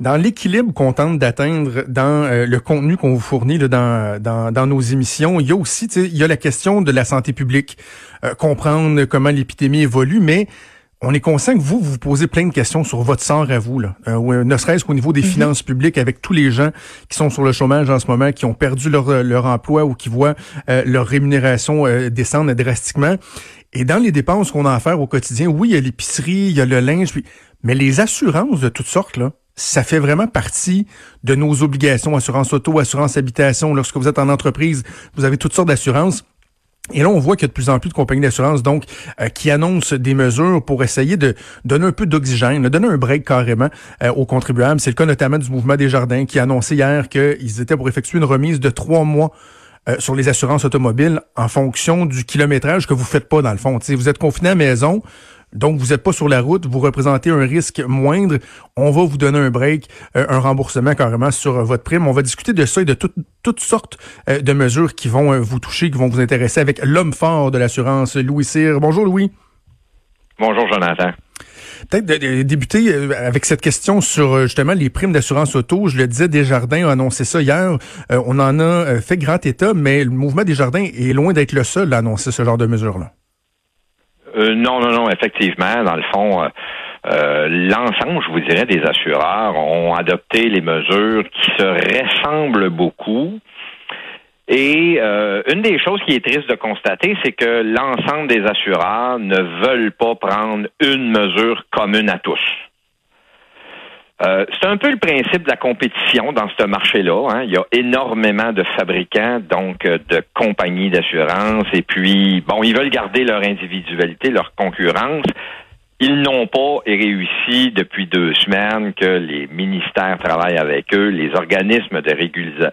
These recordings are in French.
Dans l'équilibre qu'on tente d'atteindre dans euh, le contenu qu'on vous fournit là, dans, dans, dans, nos émissions, il y a aussi il y a la question de la santé publique, euh, comprendre comment l'épidémie évolue, mais on est conscient que vous, vous posez plein de questions sur votre sort à vous, là. Euh, ne serait-ce qu'au niveau des mhm. finances publiques, avec tous les gens qui sont sur le chômage en ce moment, qui ont perdu leur, leur emploi ou qui voient leur rémunération descendre drastiquement. Et dans les dépenses qu'on a à faire au quotidien, oui, il y a l'épicerie, il y a le linge, mais les assurances de toutes sortes, là, ça fait vraiment partie de nos obligations, assurance auto, assurance habitation. Lorsque vous êtes en entreprise, vous avez toutes sortes d'assurances. Et là, on voit qu'il y a de plus en plus de compagnies d'assurance donc euh, qui annoncent des mesures pour essayer de donner un peu d'oxygène, de donner un break carrément euh, aux contribuables. C'est le cas notamment du mouvement des jardins qui a annoncé hier qu'ils étaient pour effectuer une remise de trois mois euh, sur les assurances automobiles en fonction du kilométrage que vous faites pas dans le fond. vous êtes confiné à la maison, donc, vous n'êtes pas sur la route, vous représentez un risque moindre. On va vous donner un break, euh, un remboursement carrément sur votre prime. On va discuter de ça et de toutes sortes euh, de mesures qui vont euh, vous toucher, qui vont vous intéresser avec l'homme fort de l'assurance, Louis Cyr. Bonjour, Louis. Bonjour, Jonathan. Peut-être de, débuter avec cette question sur justement les primes d'assurance auto. Je le disais, Desjardins a annoncé ça hier. on en a fait grand état, mais le mouvement Desjardins est loin d'être le seul à annoncer ce genre de mesures-là. Euh, non, non, non, effectivement, dans le fond, euh, euh, l'ensemble, je vous dirais, des assureurs ont adopté les mesures qui se ressemblent beaucoup. Et une des choses qui est triste de constater, c'est que l'ensemble des assureurs ne veulent pas prendre une mesure commune à tous. Euh, c'est un peu le principe de la compétition dans ce marché-là. Hein. Il y a énormément de fabricants, donc euh, de compagnies d'assurance, et puis, bon, ils veulent garder leur individualité, leur concurrence. Ils n'ont pas réussi depuis deux semaines que les ministères travaillent avec eux, les organismes de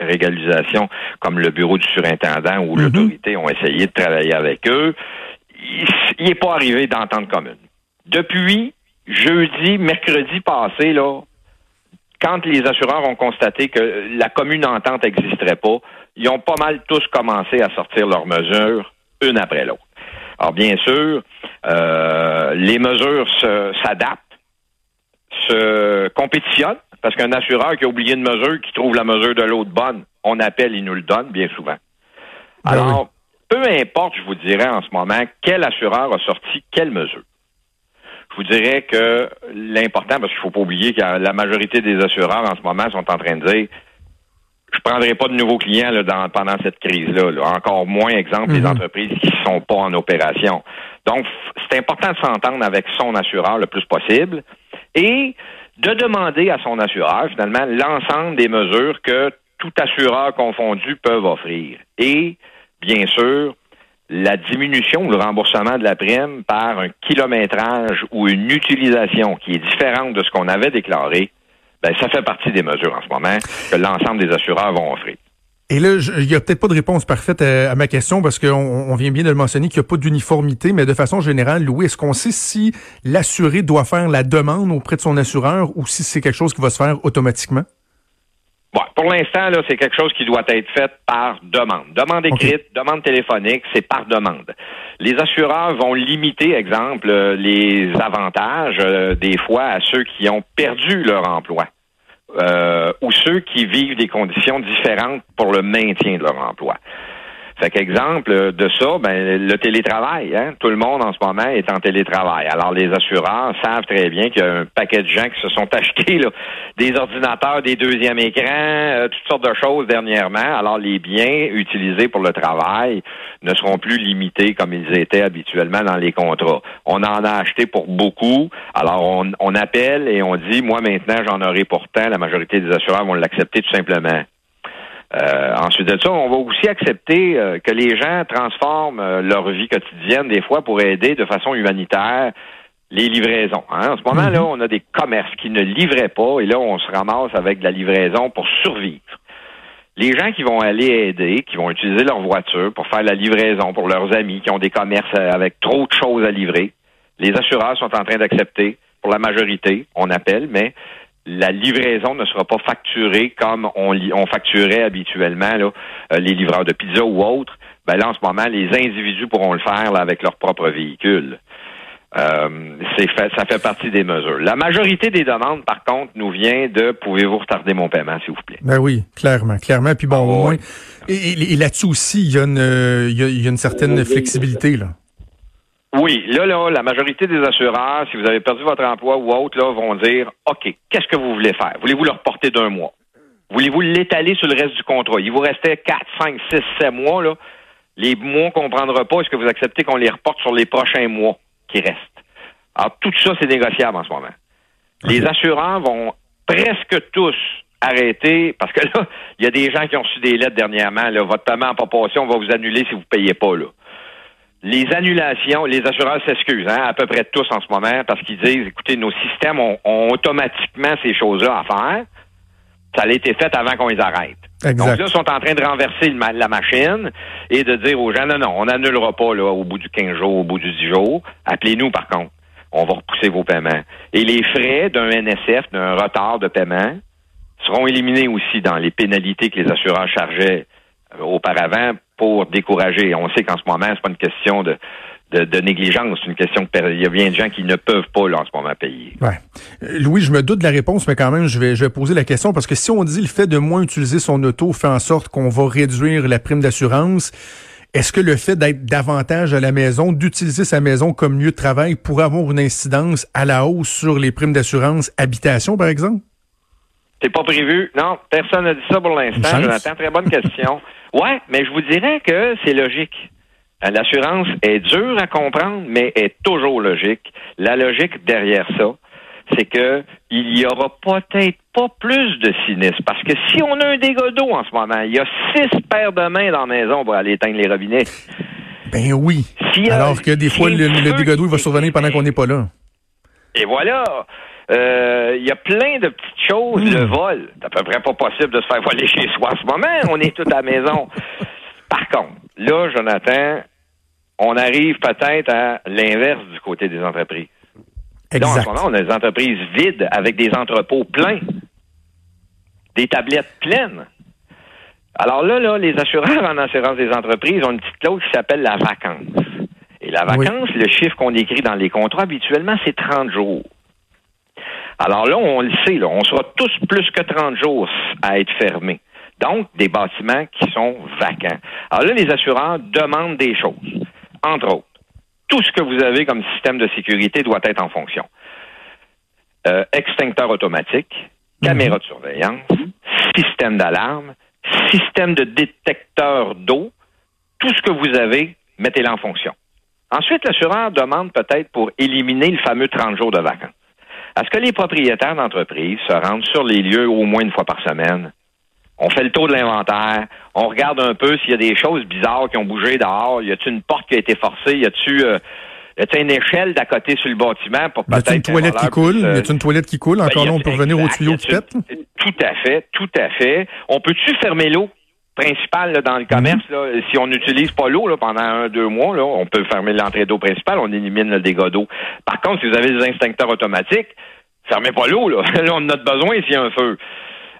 régularisation comme le bureau du surintendant ou mm-hmm. l'autorité ont essayé de travailler avec eux. Il n'est pas arrivé d'entente commune. Depuis jeudi, mercredi passé, là, quand les assureurs ont constaté que la commune entente n'existerait pas, ils ont pas mal tous commencé à sortir leurs mesures une après l'autre. Alors bien sûr, euh, les mesures s'adaptent, se, compétitionnent, parce qu'un assureur qui a oublié une mesure, qui trouve la mesure de l'autre bonne, on appelle, il nous le donne bien souvent. Ben Alors, peu importe, je vous dirais en ce moment, quel assureur a sorti quelle mesure je vous dirais que l'important, parce qu'il ne faut pas oublier que la majorité des assureurs en ce moment sont en train de dire je ne prendrai pas de nouveaux clients là, pendant cette crise-là. Encore moins, exemple, les mhm. entreprises qui ne sont pas en opération. Donc, c'est important de s'entendre avec son assureur le plus possible et de demander à son assureur, finalement, l'ensemble des mesures que tout assureur confondu peuvent offrir. Et, bien sûr, la diminution ou le remboursement de la prime par un kilométrage ou une utilisation qui est différente de ce qu'on avait déclaré, ben, ça fait partie des mesures en ce moment que l'ensemble des assureurs vont offrir. Et là, il n'y a peut-être pas de réponse parfaite à, ma question parce qu'on on vient bien de le mentionner qu'il n'y a pas d'uniformité, mais de façon générale, Louis, est-ce qu'on sait si l'assuré doit faire la demande auprès de son assureur ou si c'est quelque chose qui va se faire automatiquement? Bon, pour l'instant, là, c'est quelque chose qui doit être fait par demande. Demande écrite, demande téléphonique, c'est par demande. Les assureurs vont limiter, exemple, euh, les avantages euh, des fois à ceux qui ont perdu leur emploi. Euh, ou ceux qui vivent des conditions différentes pour le maintien de leur emploi. Fait qu'exemple de ça, ben, le télétravail. Hein? Tout le monde en ce moment est en télétravail. Alors, les assureurs savent très bien qu'il y a un paquet de gens qui se sont achetés là, des ordinateurs, des deuxièmes écrans, euh, toutes sortes de choses dernièrement. Alors, les biens utilisés pour le travail ne seront plus limités comme ils étaient habituellement dans les contrats. On en a acheté pour beaucoup. Alors, on, on appelle et on dit, moi maintenant, j'en aurai pourtant. La majorité des assureurs vont l'accepter tout simplement. Euh, ensuite de ça, on va aussi accepter euh, que les gens transforment euh, leur vie quotidienne des fois pour aider de façon humanitaire les livraisons. Hein. En ce moment-là, Mhm. on a des commerces qui ne livraient pas et là, on se ramasse avec de la livraison pour survivre. Les gens qui vont aller aider, qui vont utiliser leur voiture pour faire la livraison pour leurs amis, qui ont des commerces avec trop de choses à livrer, les assureurs sont en train d'accepter, pour la majorité, on appelle, mais la livraison ne sera pas facturée comme on, on facturait habituellement là, euh, les livreurs de pizza ou autres. Ben là, en ce moment, les individus pourront le faire là, avec leur propre véhicule. Euh, fait, ça fait partie des mesures. La majorité des demandes, par contre, nous vient de pouvez-vous retarder mon paiement, s'il vous plaît. Ben oui, clairement, clairement. Puis bon, Ah, au moins, et, et- et là-dessus aussi, il y a une, euh, il y a, il y a une certaine flexibilité là. Oui, là, là, la majorité des assureurs, si vous avez perdu votre emploi ou autre, là, vont dire OK, qu'est-ce que vous voulez faire? Voulez-vous le reporter d'un mois? Voulez-vous l'étaler sur le reste du contrat? Il vous restait 4, 5, 6, 7 mois, là. Les mois qu'on ne prendra pas, est-ce que vous acceptez qu'on les reporte sur les prochains mois qui restent? Alors, tout ça, c'est négociable en ce moment. Les assureurs vont presque tous arrêter, parce que là, il y a des gens qui ont reçu des lettres dernièrement, là, votre paiement n'a pas passé, on va vous annuler si vous ne payez pas, là. Les annulations, les assureurs s'excusent, hein, à peu près tous en ce moment, parce qu'ils disent, écoutez, nos systèmes ont, ont automatiquement ces choses-là à faire. Ça a été fait avant qu'on les arrête. Donc là, ils sont en train de renverser ma- la machine et de dire aux gens, non, non, on n'annulera pas là, au bout du 15 jours, au bout du 10 jours. Appelez-nous, par contre. On va repousser vos paiements. Et les frais d'un NSF, d'un retard de paiement, seront éliminés aussi dans les pénalités que les assureurs chargeaient euh, auparavant pour décourager. On sait qu'en ce moment, c'est pas une question de, de, de négligence, c'est une question que il y a bien de gens qui ne peuvent pas là, en ce moment payer. Ouais. Euh, Louis, je me doute de la réponse, mais quand même, je vais, je vais poser la question parce que si on dit le fait de moins utiliser son auto fait en sorte qu'on va réduire la prime d'assurance, est-ce que le fait d'être davantage à la maison, d'utiliser sa maison comme lieu de travail pourrait avoir une incidence à la hausse sur les primes d'assurance habitation, par exemple? C'est pas prévu? Non, personne n'a dit ça pour l'instant. Jonathan, très bonne question. ouais, mais je vous dirais que c'est logique. Euh, L'assurance est dure à comprendre, mais est toujours logique. La logique derrière ça, c'est que il y aura peut-être pas plus de sinistres. Parce que si on a un dégât d'eau en ce moment, il y a six paires de mains dans la maison pour aller éteindre les robinets. Ben oui. Alors que des fois, le, le dégât d'eau, il va survenir pendant qu'on n'est pas là. Et voilà. Euh, Il y a plein de petites choses. Hmm. Le vol, c'est à peu près pas possible de se faire voler chez soi en ce moment. On est tous à la maison. Par contre, là, Jonathan, on arrive peut-être à l'inverse du côté des entreprises. Là, en Exact. ce moment, on a des entreprises vides avec des entrepôts pleins, des tablettes pleines. Alors là, là, les assureurs en assurance des entreprises ont une petite clause qui s'appelle la vacance. Et la Oui. vacance, le chiffre qu'on écrit dans les contrats habituellement, c'est 30 jours. Alors là, on le sait, là, on sera tous plus que 30 jours à être fermés. Donc, des bâtiments qui sont vacants. Alors là, les assureurs demandent des choses. Entre autres, tout ce que vous avez comme système de sécurité doit être en fonction. Euh, extincteur automatique, caméra de surveillance, système d'alarme, système de détecteur d'eau, tout ce que vous avez, mettez-le en fonction. Ensuite, l'assureur demande peut-être pour éliminer le fameux 30 jours de vacances. Est-ce que les propriétaires d'entreprises se rendent sur les lieux au moins une fois par semaine? On fait le tour de l'inventaire, on regarde un peu s'il y a des choses bizarres qui ont bougé dehors. Y a-t-il une porte qui a été forcée? Y a-t-il euh, une échelle d'à côté sur le bâtiment pour Y a-t-il peut-être une toilette qui coule? puisse, Y euh, a-t-il une toilette qui coule? ben, Encore y là, on peut revenir au tuyau qui pète? Tout à fait, tout à fait. On peut-tu fermer l'eau? Principale là, dans le commerce? là? Si on n'utilise pas l'eau pendant un, deux mois, là, on peut fermer l'entrée d'eau principale, on élimine le dégât d'eau. Par contre, si vous avez des instincteurs automatiques, fermez pas l'eau. Là. Là, on en a besoin s'il y a un feu.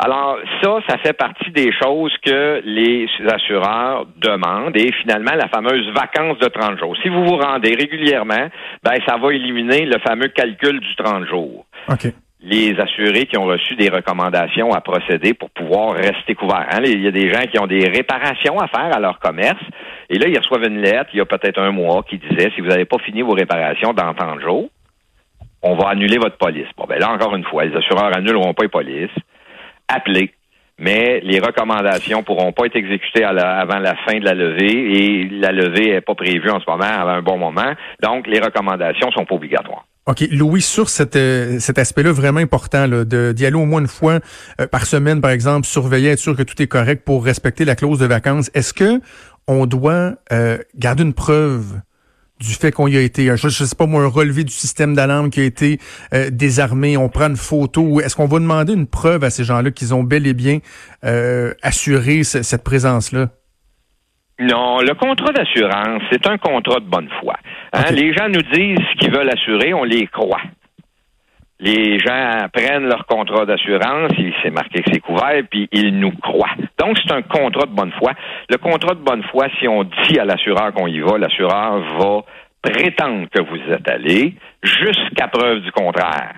Alors, ça, ça fait partie des choses que les assureurs demandent et finalement, la fameuse vacance de 30 jours. Si vous vous rendez régulièrement, ben, ça va éliminer le fameux calcul du 30 jours OK. Les assurés qui ont reçu des recommandations à procéder pour pouvoir rester couverts. Hein. Il y a des gens qui ont des réparations à faire à leur commerce. Et là, ils reçoivent une lettre, il y a peut-être un mois, qui disait, si vous n'avez pas fini vos réparations dans tant de jours, on va annuler votre police. Bon, ben là, encore une fois, les assureurs annuleront pas les polices. Appelez. Mais les recommandations pourront pas être exécutées avant la fin de la levée et la levée n'est pas prévue en ce moment à un bon moment. Donc, les recommandations sont pas obligatoires. OK. Louis, sur cet, euh, cet aspect-là vraiment important, d'y aller au moins une fois euh, par semaine, par exemple, surveiller, être sûr que tout est correct pour respecter la clause de vacances, est-ce que on doit euh, garder une preuve du fait qu'on y a été, je, je sais pas moi, un relevé du système d'alarme qui a été euh, désarmé, on prend une photo, est-ce qu'on va demander une preuve à ces gens-là qu'ils ont bel et bien euh, assuré cette présence-là? Non, le contrat d'assurance, c'est un contrat de bonne foi. Hein? Les gens nous disent ce qu'ils veulent assurer, on les croit. Les gens prennent leur contrat d'assurance, il s'est marqué que c'est couvert, puis ils nous croient. Donc, c'est un contrat de bonne foi. Le contrat de bonne foi, si on dit à l'assureur qu'on y va, l'assureur va prétendre que vous êtes allé jusqu'à preuve du contraire.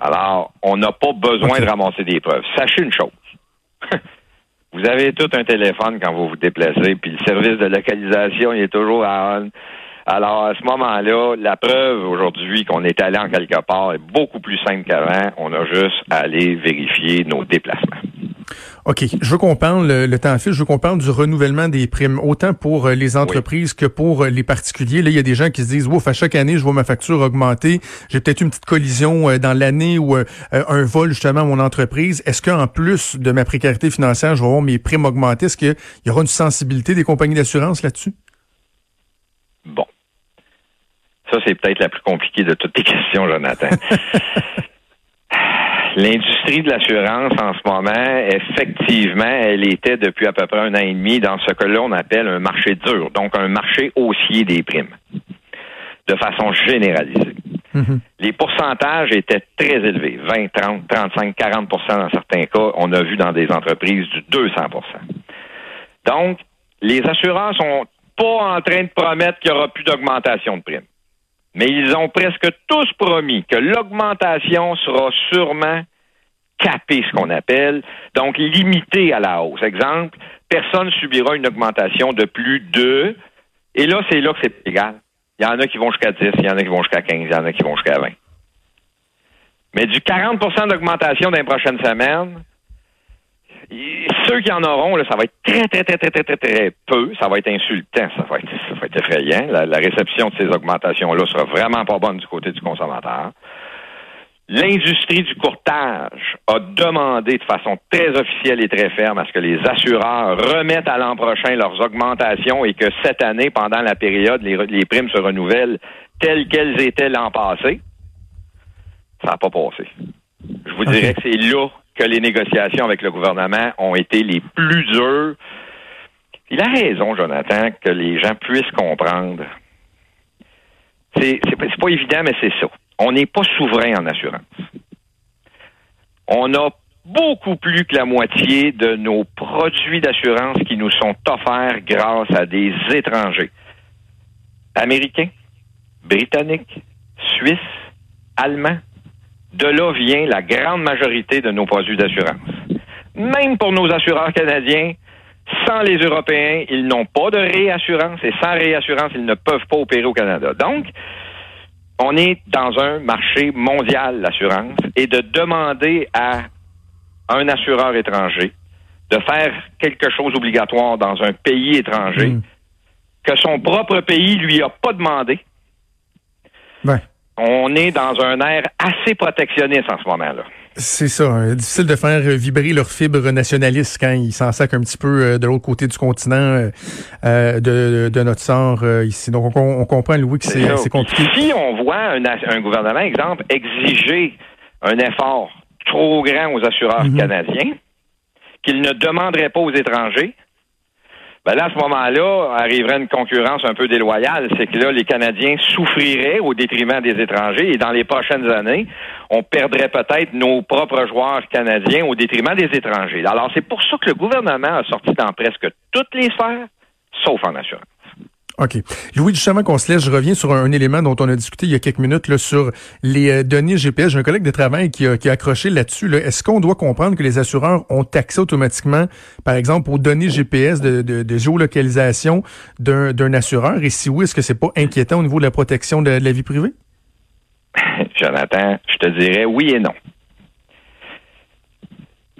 Alors, on n'a pas besoin de ramasser des preuves. Sachez une chose. vous avez tout un téléphone quand vous vous déplacez, puis le service de localisation, il est toujours à on. Alors, à ce moment-là, la preuve aujourd'hui qu'on est allé en quelque part est beaucoup plus simple qu'avant. On a juste à aller vérifier nos déplacements. OK. Je veux qu'on parle, le, temps fait, je veux qu'on parle du renouvellement des primes, autant pour euh, les entreprises que pour euh, les particuliers. Là, il y a des gens qui se disent, ouf, à chaque année, je vois ma facture augmenter. J'ai peut-être une petite collision euh, dans l'année ou un vol, justement, à mon entreprise. Est-ce qu'en plus de ma précarité financière, je vais voir mes primes augmenter? Est-ce qu'il y aura une sensibilité des compagnies d'assurance là-dessus? Ça, c'est peut-être la plus compliquée de toutes tes questions, Jonathan. L'industrie de l'assurance en ce moment, effectivement, elle était depuis à peu près un an et demi dans ce que là on appelle un marché dur, donc un marché haussier des primes, de façon généralisée. Mm-hmm. Les pourcentages étaient très élevés, 20, 30, 35, 40% dans certains cas. On a vu dans des entreprises du 200% Donc, les assureurs sont pas en train de promettre qu'il y aura plus d'augmentation de primes mais ils ont presque tous promis que l'augmentation sera sûrement capée, ce qu'on appelle, donc limitée à la hausse. Exemple, personne subira une augmentation de plus de, et là, c'est là que c'est égal. Il y en a qui vont jusqu'à 10, il y en a qui vont jusqu'à 15, il y en a qui vont jusqu'à 20. Mais du 40% d'augmentation dans les prochaines semaines, ceux qui en auront, là, ça va être très, très, très, très, très, très, peu. Ça va être insultant. Ça va être, ça va être effrayant. La, réception de ces augmentations-là sera vraiment pas bonne du côté du consommateur. L'industrie du courtage a demandé de façon très officielle et très ferme à ce que les assureurs remettent à l'an prochain leurs augmentations et que cette année, pendant la période, les, les primes se renouvellent telles qu'elles étaient l'an passé. Ça n'a pas passé. Je vous dirais que c'est là que les négociations avec le gouvernement ont été les plus dures. Il a raison, Jonathan, que les gens puissent comprendre. C'est, c'est, pas évident, mais c'est ça. On n'est pas souverain en assurance. On a beaucoup plus que la moitié de nos produits d'assurance qui nous sont offerts grâce à des étrangers. Américains, Britanniques, Suisses, Allemands, de là vient la grande majorité de nos produits d'assurance. Même pour nos assureurs canadiens, sans les Européens, ils n'ont pas de réassurance et sans réassurance, ils ne peuvent pas opérer au Canada. Donc, on est dans un marché mondial, l'assurance, et de demander à un assureur étranger de faire quelque chose obligatoire dans un pays étranger hmm. que son propre pays lui a pas demandé. Ouais on est dans un air assez protectionniste en ce moment-là. C'est ça. Hein. difficile de faire vibrer leur fibre nationaliste quand ils s'en sacent un petit peu euh, de l'autre côté du continent euh, euh, de, notre sort ici. Donc, on, comprend, Louis, que c'est compliqué. Si on voit un, gouvernement, exemple, exiger un effort trop grand aux assureurs mhm. canadiens, qu'il ne demanderait pas aux étrangers, ben là, à ce moment-là, arriverait une concurrence un peu déloyale. C'est que là, les Canadiens souffriraient au détriment des étrangers et dans les prochaines années, on perdrait peut-être nos propres joueurs canadiens au détriment des étrangers. Alors, c'est pour ça que le gouvernement a sorti dans presque toutes les sphères, sauf en assurance. OK. Louis, justement qu'on se laisse, je reviens sur un, élément dont on a discuté il y a quelques minutes là, sur les euh, données GPS. J'ai un collègue de travail qui a, accroché là-dessus. Là. Est-ce qu'on doit comprendre que les assureurs ont accès automatiquement, par exemple, aux données GPS de, géolocalisation d'un assureur? Et si oui, est-ce que c'est pas inquiétant au niveau de la protection de, de la vie privée? Jonathan, je te dirais oui et non.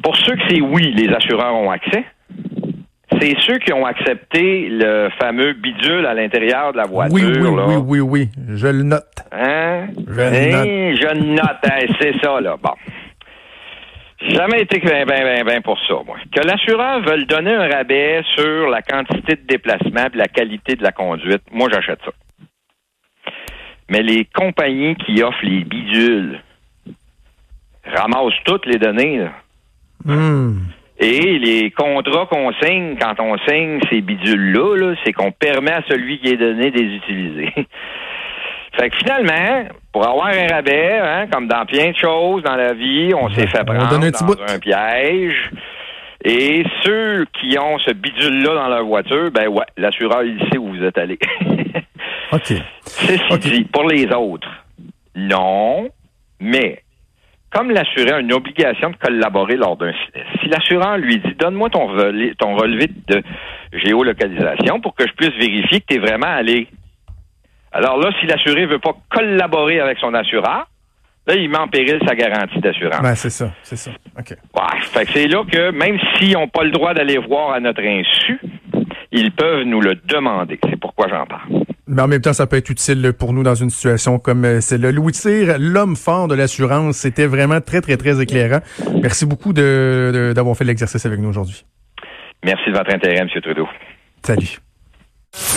Pour ceux que c'est oui, les assureurs ont accès c'est ceux qui ont accepté le fameux bidule à l'intérieur de la voiture. Oui, oui, oui, oui, oui. Je le note. Hein? Je le note. Je note. c'est ça, là. Bon. Jamais été ben, ben, ben, ben pour ça, moi. Que l'assureur veuille donner un rabais sur la quantité de déplacement et la qualité de la conduite, moi, j'achète ça. Mais les compagnies qui offrent les bidules ramassent toutes les données, là. Hmm. Et les contrats qu'on signe quand on signe ces bidules-là, -là, c'est qu'on permet à celui qui est donné de les utiliser. fait que finalement, pour avoir un rabais, hein, comme dans plein de choses dans la vie, on s'est fait prendre donne un petit dans bout. un piège. Et ceux qui ont ce bidule-là dans leur voiture, ben ouais, l'assureur, il sait où vous êtes allé. OK. C'est Ok. dit. Pour les autres, non, mais comme l'assureur a une obligation de collaborer lors d'un sinistre, si l'assureur lui dit donne-moi ton, relevé de géolocalisation pour que je puisse vérifier que tu es vraiment allé. Alors là, si l'assuré veut pas collaborer avec son assureur, là, il met en péril sa garantie d'assurance. Ben, c'est ça, c'est ça. OK. Ouais, fait que c'est là que même s'ils n'ont pas le droit d'aller voir à notre insu, ils peuvent nous le demander. C'est pourquoi j'en parle. Mais en même temps, ça peut être utile pour nous dans une situation comme euh, celle-là. Louis Cyr, l'homme fort de l'assurance, c'était vraiment très, très, très éclairant. Merci beaucoup de- de- d'avoir fait l'exercice avec nous aujourd'hui. Merci de votre intérêt, M. Trudeau. Salut.